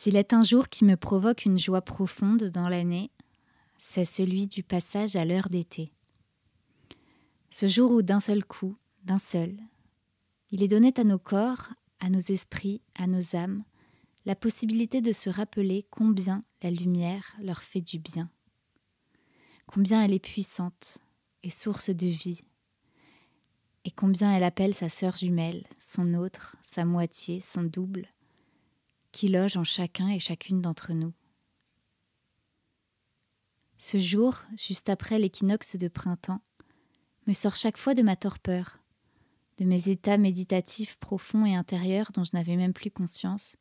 S'il est un jour qui me provoque une joie profonde dans l'année, c'est celui du passage à l'heure d'été. Ce jour où d'un seul coup, d'un seul, il est donné à nos corps, à nos esprits, à nos âmes, la possibilité de se rappeler combien la lumière leur fait du bien, combien elle est puissante et source de vie, et combien elle appelle sa sœur jumelle, son autre, sa moitié, son double, qui loge en chacun et chacune d'entre nous. Ce jour, juste après l'équinoxe de printemps, me sort chaque fois de ma torpeur, de mes états méditatifs profonds et intérieurs dont je n'avais même plus conscience,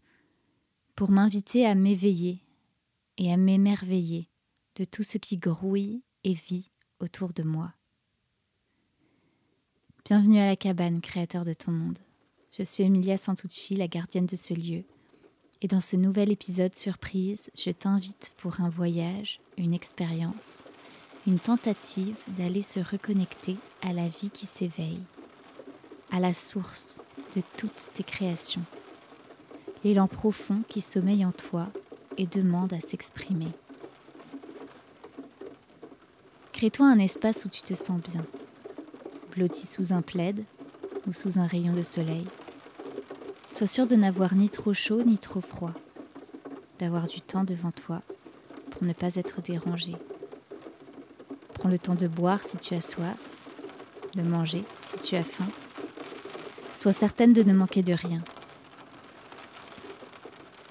pour m'inviter à m'éveiller et à m'émerveiller de tout ce qui grouille et vit autour de moi. Bienvenue à la cabane, créateur de ton monde. Je suis Emilia Santucci, la gardienne de ce lieu. Et dans ce nouvel épisode surprise, je t'invite pour un voyage, une expérience, une tentative d'aller se reconnecter à la vie qui s'éveille, à la source de toutes tes créations, l'élan profond qui sommeille en toi et demande à s'exprimer. Crée-toi un espace où tu te sens bien blotti sous un plaid ou sous un rayon de soleil. Sois sûr de n'avoir ni trop chaud ni trop froid, d'avoir du temps devant toi pour ne pas être dérangé. Prends le temps de boire si tu as soif, de manger si tu as faim. Sois certaine de ne manquer de rien.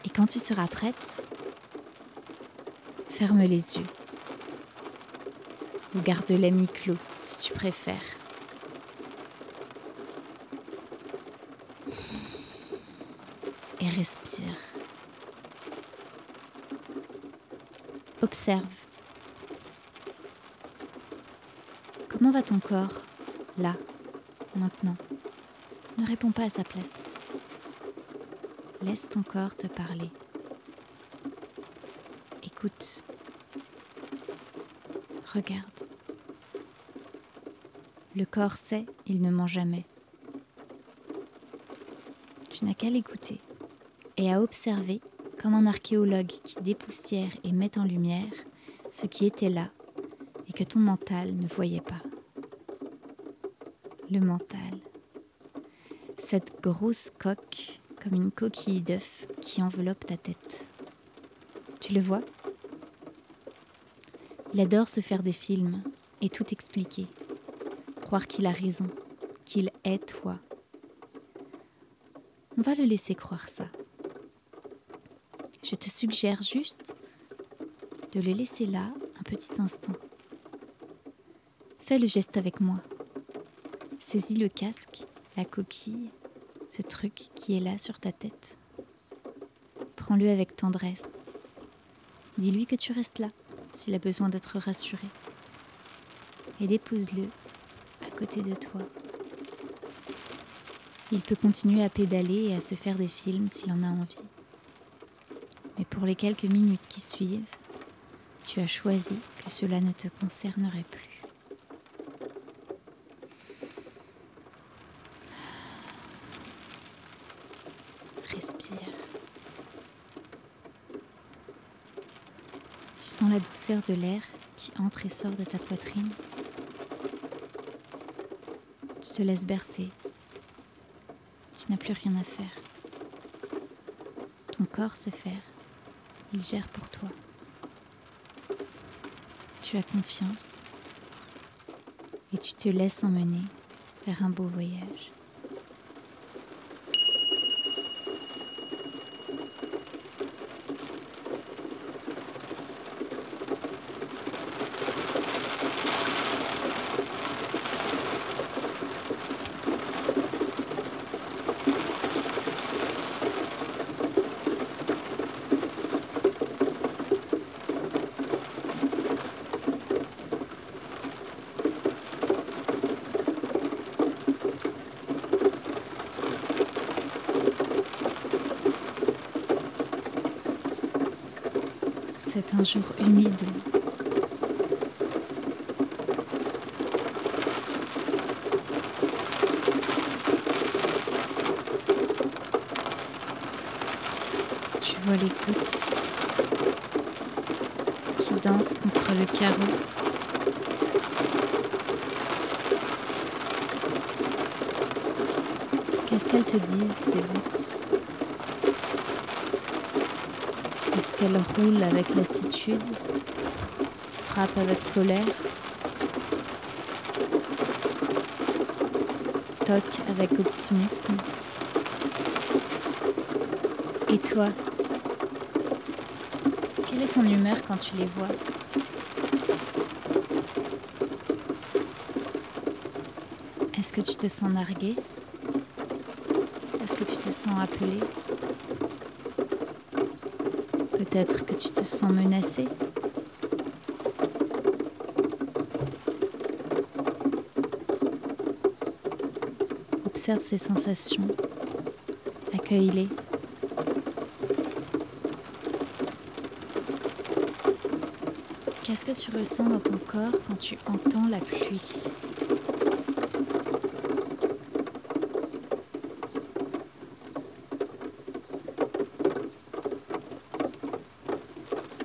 Et quand tu seras prête, ferme les yeux ou garde-les mi-clos si tu préfères. Et respire. Observe. Comment va ton corps là, maintenant? Ne réponds pas à sa place. Laisse ton corps te parler. Écoute. Regarde. Le corps sait, il ne ment jamais. Tu n'as qu'à l'écouter et à observer comme un archéologue qui dépoussière et met en lumière ce qui était là et que ton mental ne voyait pas. Le mental. Cette grosse coque comme une coquille d'œuf qui enveloppe ta tête. Tu le vois? Il adore se faire des films et tout expliquer. Croire qu'il a raison, qu'il est toi. On va le laisser croire ça. Je te suggère juste de le laisser là un petit instant. Fais le geste avec moi. Saisis le casque, la coquille, ce truc qui est là sur ta tête. Prends-le avec tendresse. Dis-lui que tu restes là s'il a besoin d'être rassuré. Et dépose-le à côté de toi. Il peut continuer à pédaler et à se faire des films s'il en a envie pour les quelques minutes qui suivent, tu as choisi que cela ne te concernerait plus. Respire. Tu sens la douceur de l'air qui entre et sort de ta poitrine. Tu te laisses bercer. Tu n'as plus rien à faire. Ton corps sait faire. Il gère pour toi. Tu as confiance et tu te laisses emmener vers un beau voyage. C'est un jour humide. Tu vois les gouttes qui dansent contre le carreau. Qu'est-ce qu'elles te disent, ces gouttes? Est-ce qu'elles roulent avec lassitude Frappent avec colère Toquent avec optimisme. Et toi Quelle est ton humeur quand tu les vois? Est-ce que tu te sens nargué? Est-ce que tu te sens appelé? Peut-être que tu te sens menacé. Observe ces sensations, accueille-les. Qu'est-ce que tu ressens dans ton corps quand tu entends la pluie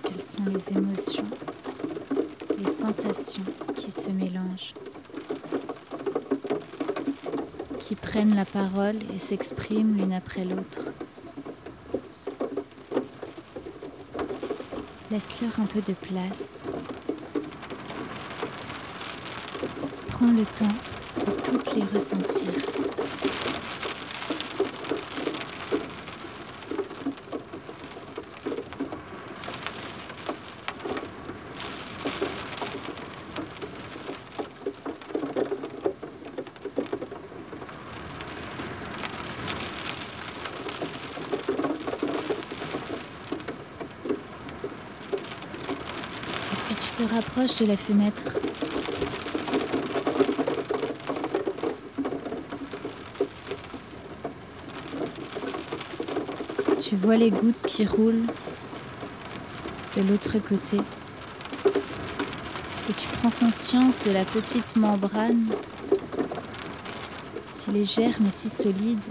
Quelles sont les émotions, les qui se mélangent, qui prennent la parole et s'expriment l'une après l'autre Laisse-leur un peu de place. Prends le temps de toutes les ressentir. Et rapproches de la fenêtre. Tu vois les gouttes qui roulent de l'autre côté. Et tu prends conscience de la petite membrane, si légère mais si solide,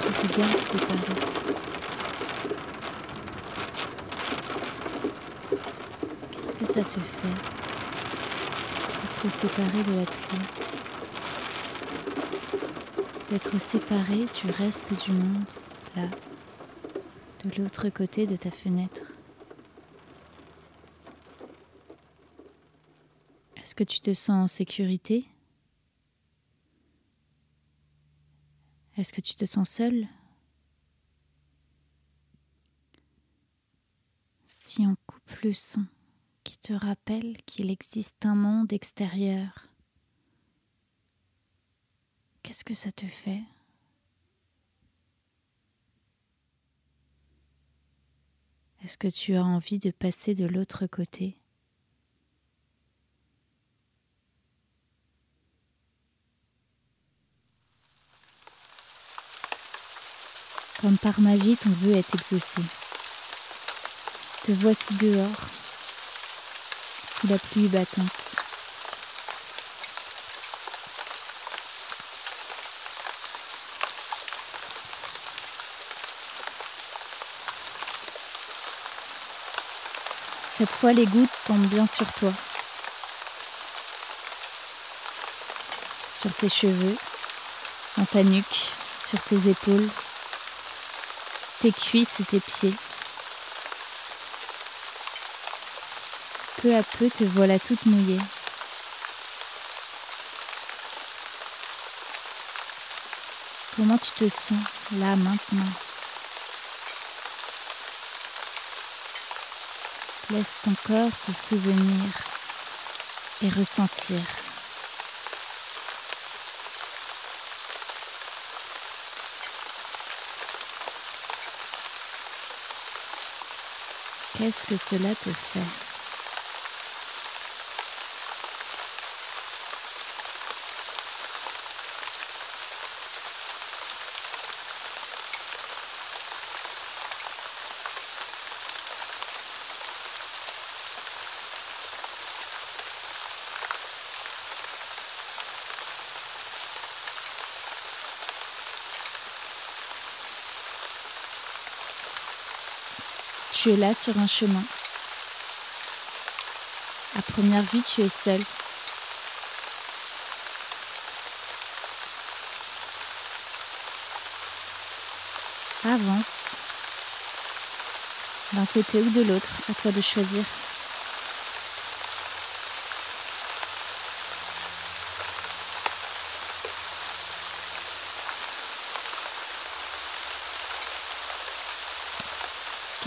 qui vous garde séparés. Qu'est-ce que ça te fait d'être séparé de la pluie. D'être séparé du reste du monde, là, de l'autre côté de ta fenêtre. Est-ce que tu te sens en sécurité? Est-ce que tu te sens seul? Si on coupe le son te rappelle qu'il existe un monde extérieur, qu'est-ce que ça te fait? Est-ce que tu as envie de passer de l'autre côté? Comme par magie, ton vœu est exaucé. Te voici dehors, la pluie battante. Cette fois, les gouttes tombent bien sur toi, sur tes cheveux, dans ta nuque, sur tes épaules, tes cuisses et tes pieds. Peu à peu, te voilà toute mouillée. Comment tu te sens là maintenant? Laisse ton corps se souvenir et ressentir. Qu'est-ce que cela te fait? Là sur un chemin. À première vue, tu es seul. Avance. D'un côté ou de l'autre, à toi de choisir.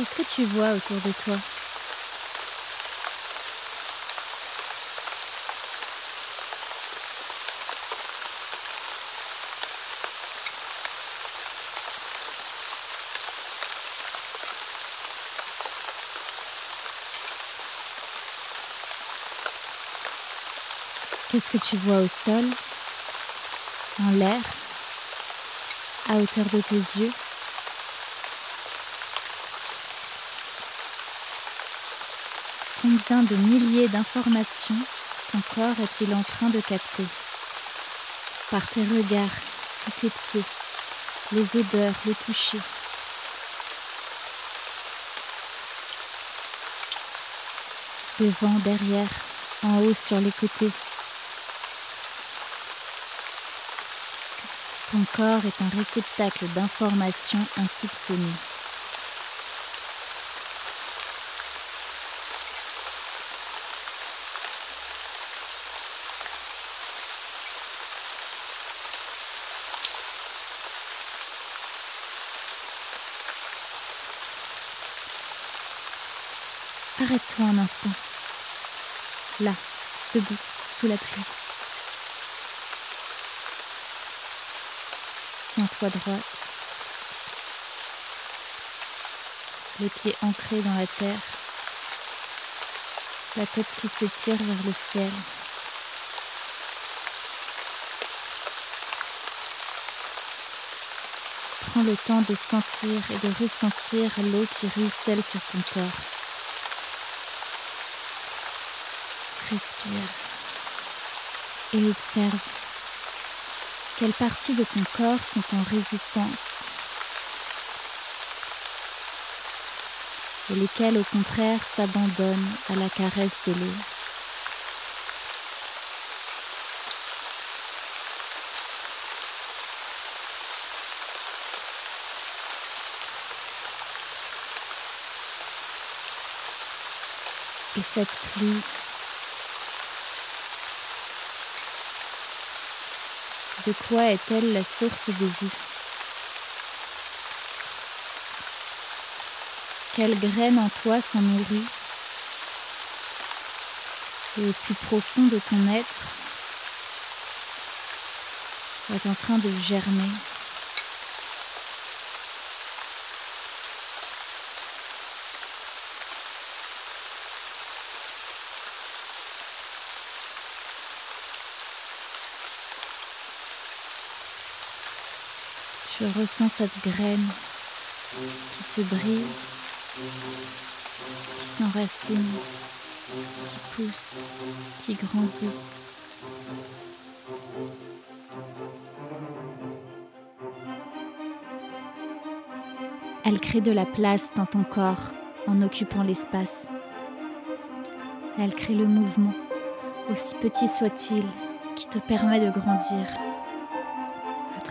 Qu'est-ce que tu vois autour de toi? Qu'est-ce que tu vois au sol, en l'air, à hauteur de tes yeux? Combien de milliers d'informations ton corps est-il en train de capter Par tes regards, sous tes pieds, les odeurs, le toucher. Devant, derrière, en haut, sur les côtés. Ton corps est un réceptacle d'informations insoupçonnées. Arrête-toi un instant. Là, debout, sous la pluie. Tiens-toi droite. Les pieds ancrés dans la terre. La tête qui s'étire vers le ciel. Prends le temps de sentir et de ressentir l'eau qui ruisselle sur ton corps. Respire et observe quelles parties de ton corps sont en résistance et lesquelles au contraire s'abandonnent à la caresse de l'eau. Et cette pluie De quoi est-elle la source de vie? Quelle graine en toi s'en nourrit? Et au plus profond de ton être est en train de germer. Je ressens cette graine qui se brise, qui s'enracine, qui pousse, qui grandit. Elle crée de la place dans ton corps en occupant l'espace. Elle crée le mouvement, aussi petit soit-il, qui te permet de grandir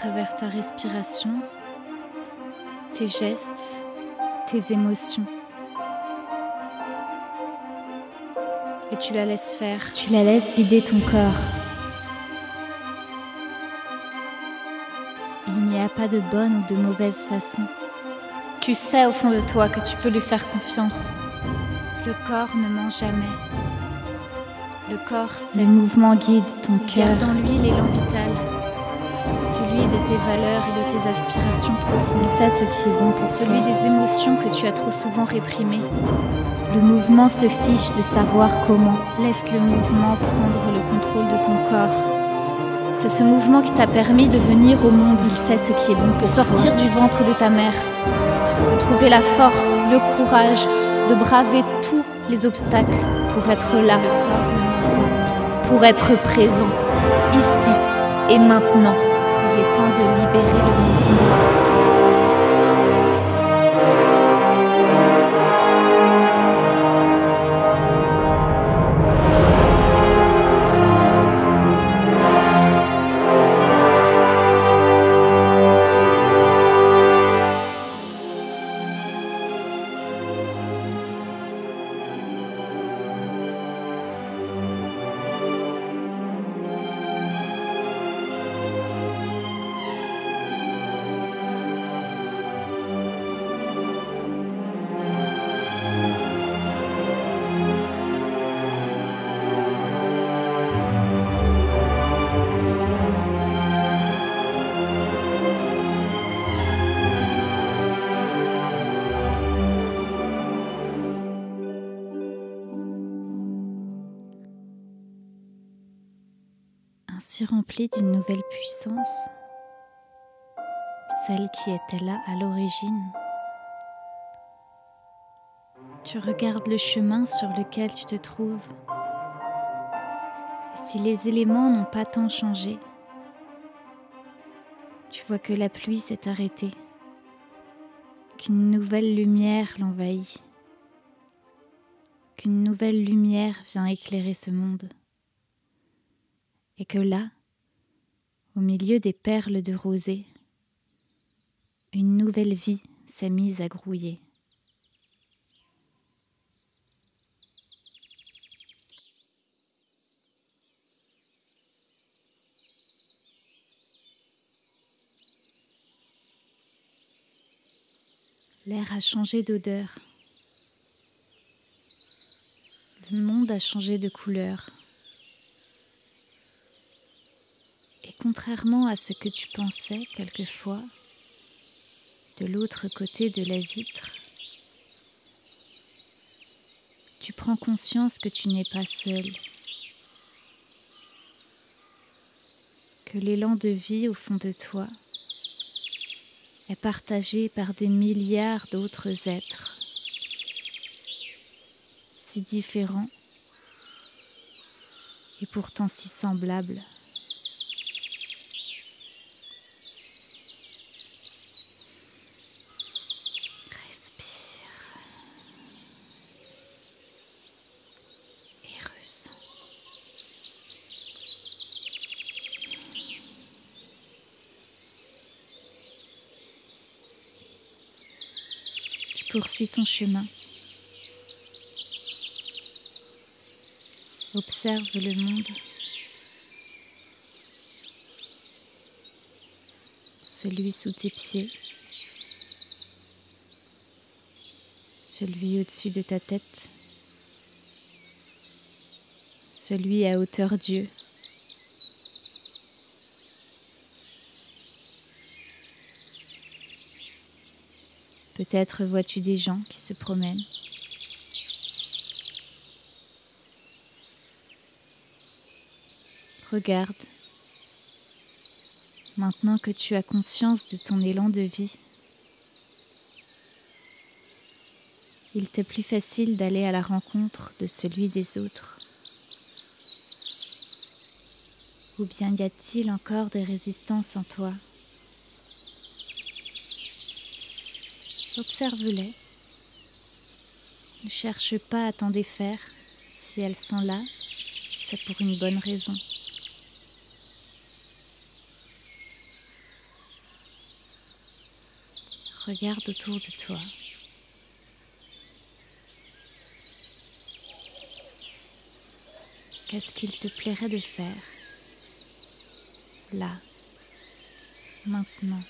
travers ta respiration, tes gestes, tes émotions. Et tu la laisses faire. Tu la laisses vider ton corps. Il n'y a pas de bonne ou de mauvaise façon. Tu sais au fond de toi que tu peux lui faire confiance. Le corps ne ment jamais. Le corps, c'est le mouvement guide ton cœur. Garde en lui l'élan vital celui de tes valeurs et de tes aspirations profondes. C'est ce qui est bon pour celui des émotions que tu as trop souvent réprimées. Le mouvement se fiche de savoir comment. Laisse le mouvement prendre le contrôle de ton corps. C'est ce mouvement qui t'a permis de venir au monde. Il sait ce qui est bon. De sortir du ventre de ta mère. De trouver la force, le courage, de braver tous les obstacles pour être là. Le corps Pour être présent. Ici et maintenant il est temps de libérer le mouvement. Ainsi rempli d'une nouvelle puissance, celle qui était là à l'origine. Tu regardes le chemin sur lequel tu te trouves. si les éléments n'ont pas tant changé, tu vois que la pluie s'est arrêtée, qu'une nouvelle lumière l'envahit, qu'une nouvelle lumière vient éclairer ce monde, et que là, au milieu des perles de rosée, une nouvelle vie s'est mise à grouiller. L'air a changé d'odeur. Le monde a changé de couleur. Et contrairement à ce que tu pensais quelquefois, de l'autre côté de la vitre, tu prends conscience que tu n'es pas seul, que l'élan de vie au fond de toi est partagé par des milliards d'autres êtres, si différents et pourtant si semblables. Poursuis ton chemin. Observe le monde. Celui sous tes pieds. Celui au-dessus de ta tête. Celui à hauteur Dieu. Peut-être vois-tu des gens qui se promènent. Regarde, maintenant que tu as conscience de ton élan de vie, il t'est plus facile d'aller à la rencontre de celui des autres. Ou bien y a-t-il encore des résistances en toi? Observe-les. Ne cherche pas à t'en défaire. Si elles sont là, c'est pour une bonne raison. Regarde autour de toi. Qu'est-ce qu'il te plairait de faire? Là, maintenant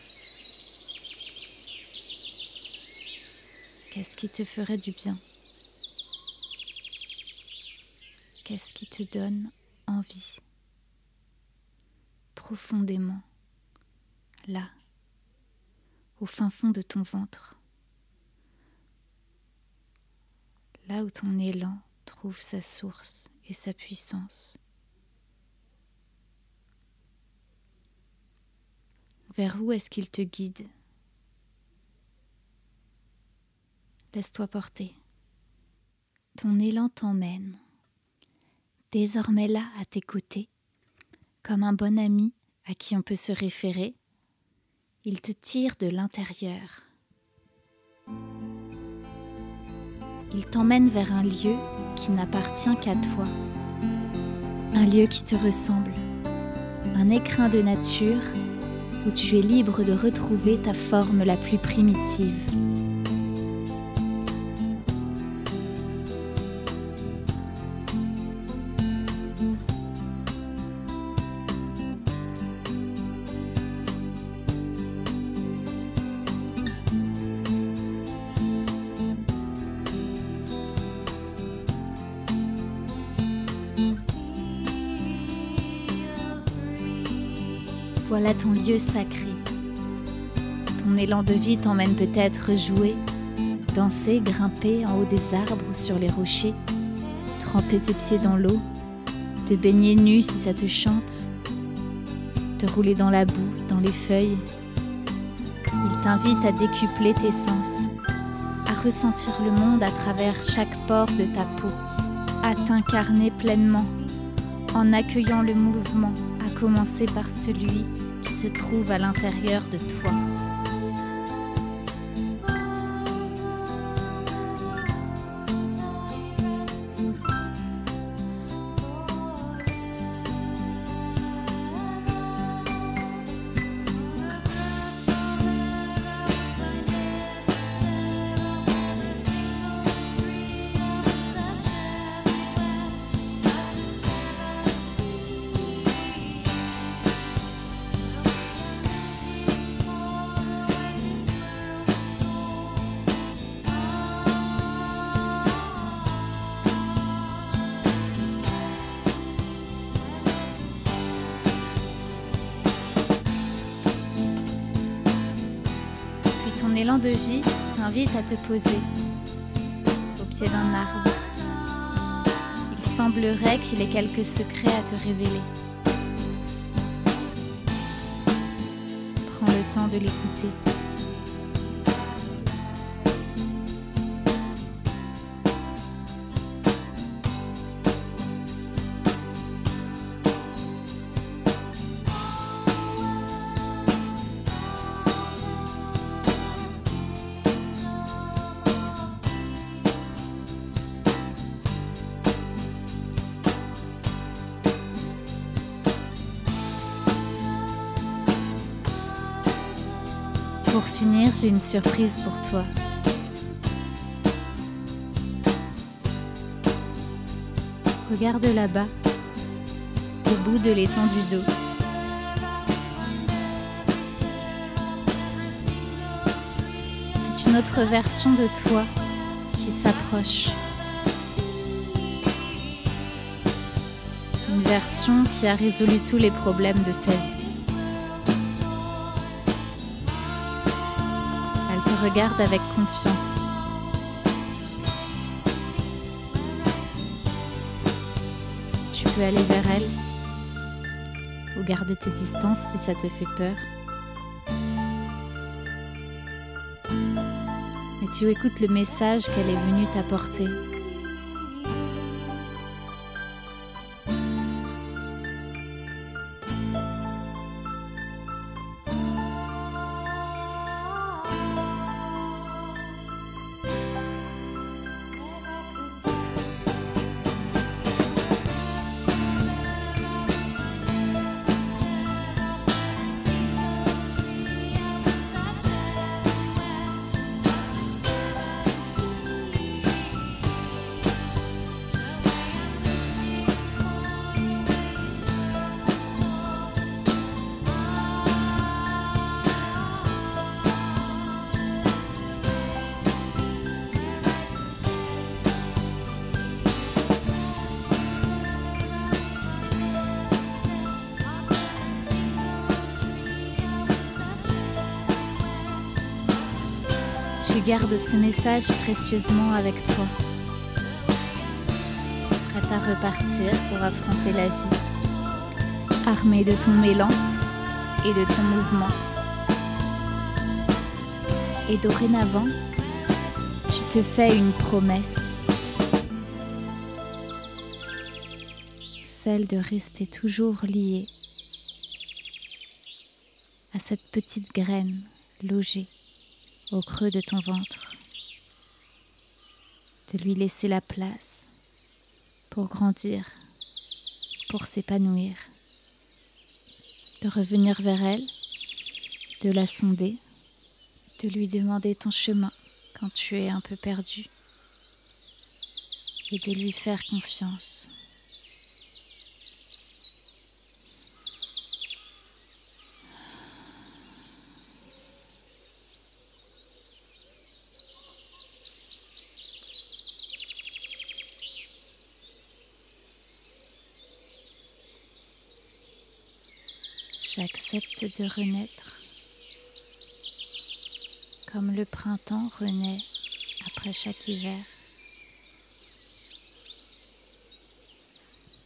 Qu'est-ce qui te ferait du bien? Qu'est-ce qui te donne envie? Profondément, là, au fin fond de ton ventre, là où ton élan trouve sa source et sa puissance. Vers où est-ce qu'il te guide? Laisse-toi porter. Ton élan t'emmène. Désormais là, à tes côtés, comme un bon ami à qui on peut se référer, il te tire de l'intérieur. Il t'emmène vers un lieu qui n'appartient qu'à toi, un lieu qui te ressemble, un écrin de nature où tu es libre de retrouver ta forme la plus primitive. Ton lieu sacré. Ton élan de vie t'emmène peut-être jouer, danser, grimper en haut des arbres ou sur les rochers, tremper tes pieds dans l'eau, te baigner nu si ça te chante, te rouler dans la boue, dans les feuilles. Il t'invite à décupler tes sens, à ressentir le monde à travers chaque pore de ta peau, à t'incarner pleinement en accueillant le mouvement, à commencer par celui se trouve à l'intérieur de toi. Élan de vie t'invite à te poser au pied d'un arbre. Il semblerait qu'il ait quelques secrets à te révéler. Prends le temps de l'écouter. Une surprise pour toi. Regarde là-bas, au bout de l'étang du dos. C'est une autre version de toi qui s'approche. Une version qui a résolu tous les problèmes de sa vie. Regarde avec confiance. Tu peux aller vers elle ou garder tes distances si ça te fait peur. Mais tu écoutes le message qu'elle est venue t'apporter. Tu gardes ce message précieusement avec toi, prête à repartir pour affronter la vie, armée de ton élan et de ton mouvement. Et dorénavant, tu te fais une promesse, celle de rester toujours liée à cette petite graine logée au creux de ton ventre, de lui laisser la place pour grandir, pour s'épanouir, de revenir vers elle, de la sonder, de lui demander ton chemin quand tu es un peu perdu et de lui faire confiance. J'accepte de renaître comme le printemps renaît après chaque hiver.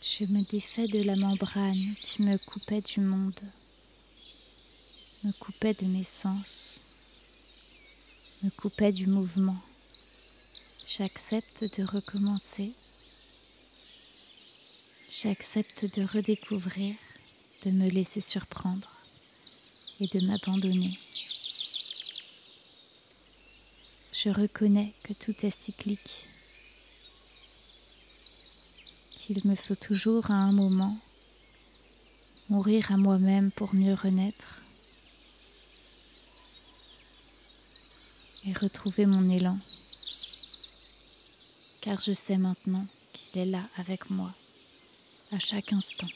Je me défais de la membrane qui me coupait du monde me coupait de mes sens, me coupait du mouvement. J'accepte de recommencer. J'accepte de redécouvrir, de me laisser surprendre et de m'abandonner. Je reconnais que tout est cyclique, qu'il me faut toujours à un moment mourir à moi-même pour mieux renaître et retrouver mon élan, car je sais maintenant qu'il est là avec moi à chaque instant.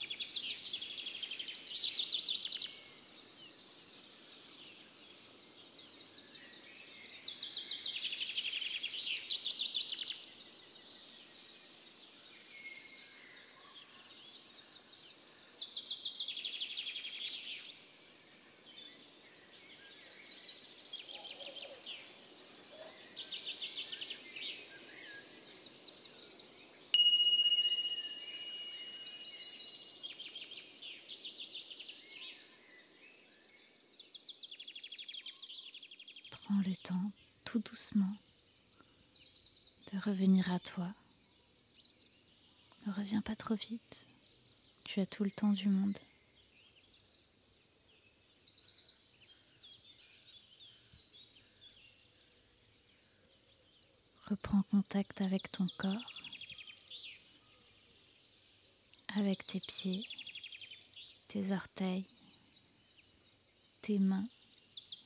Prends le temps, tout de revenir à toi. Ne reviens pas trop vite. Tu as tout le temps du monde. Reprends contact avec ton corps, avec tes pieds, tes orteils, tes mains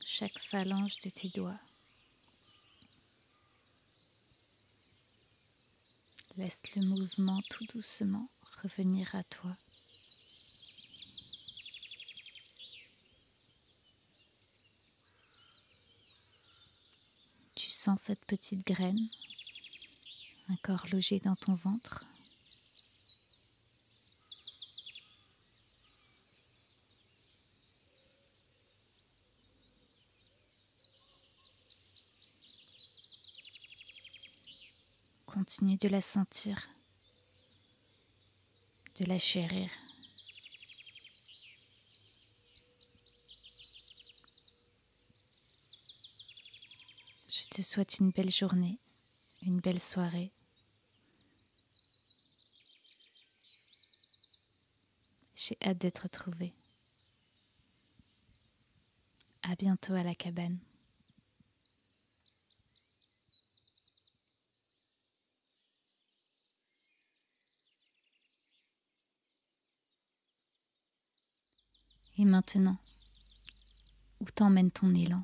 chaque phalange de tes doigts. Laisse le mouvement tout doucement revenir à toi. Tu sens cette petite graine, un corps logé dans ton ventre. Continue de la sentir, de la chérir. Je te souhaite une belle journée, une belle soirée. J'ai hâte de te retrouver. À bientôt à la cabane. Et maintenant, où t'emmène ton élan?